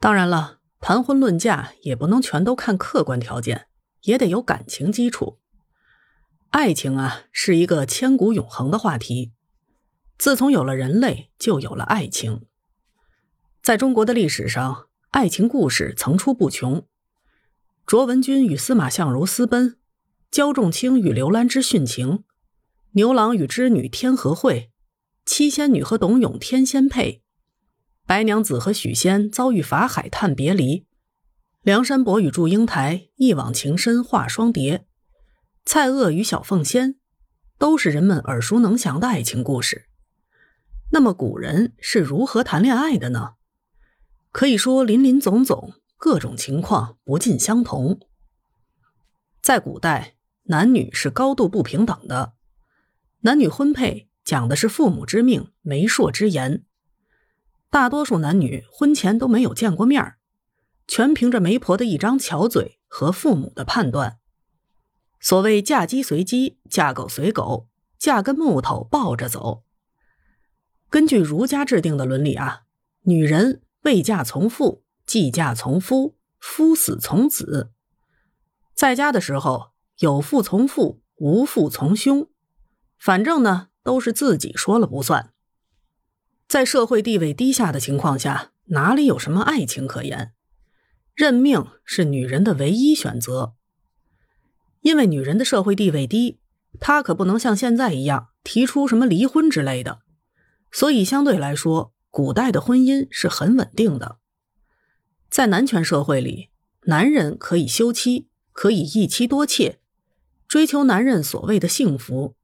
当然了，谈婚论嫁也不能全都看客观条件，也得有感情基础。爱情啊，是一个千古永恒的话题。自从有了人类，就有了爱情。在中国的历史上，爱情故事层出不穷。卓文君与司马相如私奔，焦仲卿与刘兰芝殉情，牛郎与织女天和会，七仙女和董永天仙配。白娘子和许仙遭遇法海叹别离，梁山伯与祝英台一往情深化双蝶，蔡锷与小凤仙，都是人们耳熟能详的爱情故事。那么古人是如何谈恋爱的呢？可以说林林总总，各种情况不尽相同。在古代，男女是高度不平等的，男女婚配讲的是父母之命、媒妁之言。大多数男女婚前都没有见过面儿，全凭着媒婆的一张巧嘴和父母的判断。所谓“嫁鸡随鸡，嫁狗随狗，嫁根木头抱着走”。根据儒家制定的伦理啊，女人未嫁从父，既嫁从夫，夫死从子。在家的时候，有父从父，无父从兄，反正呢都是自己说了不算。在社会地位低下的情况下，哪里有什么爱情可言？认命是女人的唯一选择。因为女人的社会地位低，她可不能像现在一样提出什么离婚之类的，所以相对来说，古代的婚姻是很稳定的。在男权社会里，男人可以休妻，可以一妻多妾，追求男人所谓的幸福，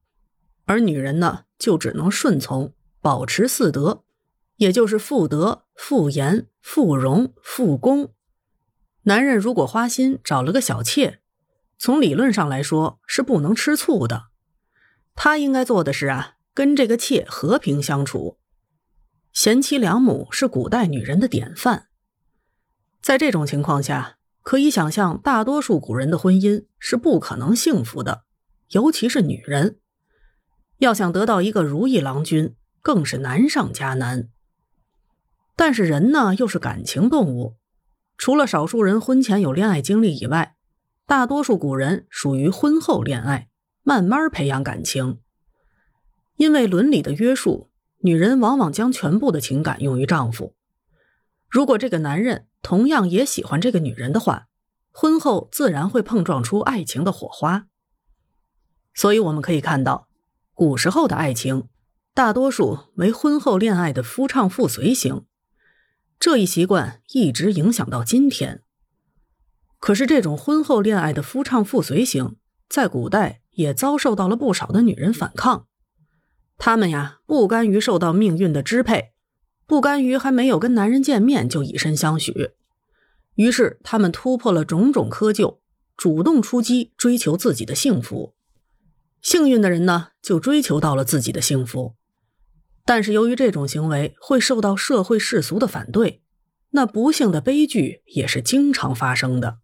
而女人呢，就只能顺从。保持四德，也就是妇德、妇言、妇容、妇功。男人如果花心找了个小妾，从理论上来说是不能吃醋的。他应该做的是啊，跟这个妾和平相处。贤妻良母是古代女人的典范。在这种情况下，可以想象大多数古人的婚姻是不可能幸福的，尤其是女人，要想得到一个如意郎君。更是难上加难。但是人呢，又是感情动物，除了少数人婚前有恋爱经历以外，大多数古人属于婚后恋爱，慢慢培养感情。因为伦理的约束，女人往往将全部的情感用于丈夫。如果这个男人同样也喜欢这个女人的话，婚后自然会碰撞出爱情的火花。所以我们可以看到，古时候的爱情。大多数为婚后恋爱的夫唱妇随型，这一习惯一直影响到今天。可是，这种婚后恋爱的夫唱妇随型，在古代也遭受到了不少的女人反抗。她们呀，不甘于受到命运的支配，不甘于还没有跟男人见面就以身相许，于是她们突破了种种窠臼，主动出击，追求自己的幸福。幸运的人呢，就追求到了自己的幸福。但是由于这种行为会受到社会世俗的反对，那不幸的悲剧也是经常发生的。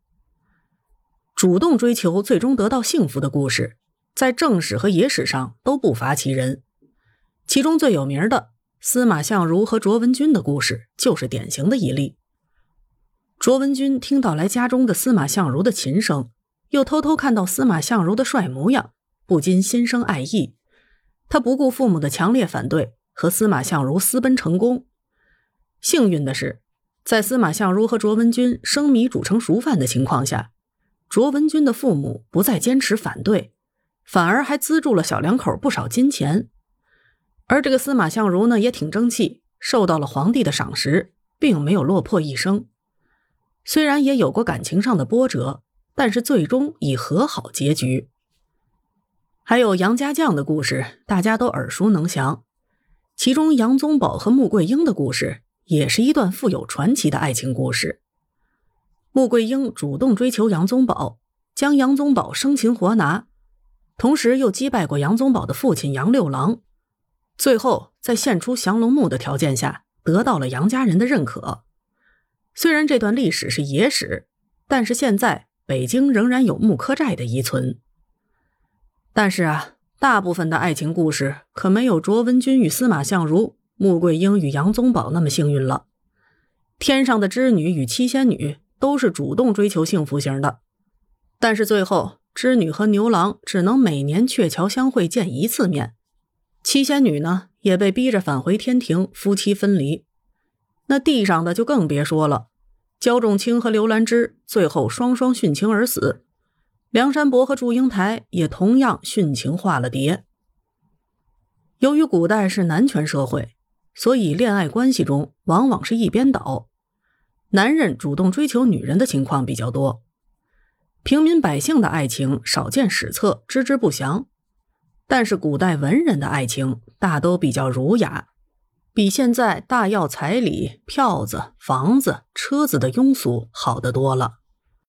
主动追求最终得到幸福的故事，在正史和野史上都不乏其人。其中最有名的司马相如和卓文君的故事就是典型的一例。卓文君听到来家中的司马相如的琴声，又偷偷看到司马相如的帅模样，不禁心生爱意。他不顾父母的强烈反对。和司马相如私奔成功。幸运的是，在司马相如和卓文君生米煮成熟饭的情况下，卓文君的父母不再坚持反对，反而还资助了小两口不少金钱。而这个司马相如呢，也挺争气，受到了皇帝的赏识，并没有落魄一生。虽然也有过感情上的波折，但是最终以和好结局。还有杨家将的故事，大家都耳熟能详。其中，杨宗保和穆桂英的故事也是一段富有传奇的爱情故事。穆桂英主动追求杨宗保，将杨宗保生擒活拿，同时又击败过杨宗保的父亲杨六郎，最后在献出降龙木的条件下，得到了杨家人的认可。虽然这段历史是野史，但是现在北京仍然有穆柯寨的遗存。但是啊。大部分的爱情故事可没有卓文君与司马相如、穆桂英与杨宗保那么幸运了。天上的织女与七仙女都是主动追求幸福型的，但是最后织女和牛郎只能每年鹊桥相会见一次面，七仙女呢也被逼着返回天庭，夫妻分离。那地上的就更别说了，焦仲卿和刘兰芝最后双双殉情而死，梁山伯和祝英台也同样殉情化了蝶。由于古代是男权社会，所以恋爱关系中往往是一边倒。男人主动追求女人的情况比较多，平民百姓的爱情少见史册，知之不详。但是古代文人的爱情大都比较儒雅，比现在大要彩礼、票子、房子、车子的庸俗好得多了。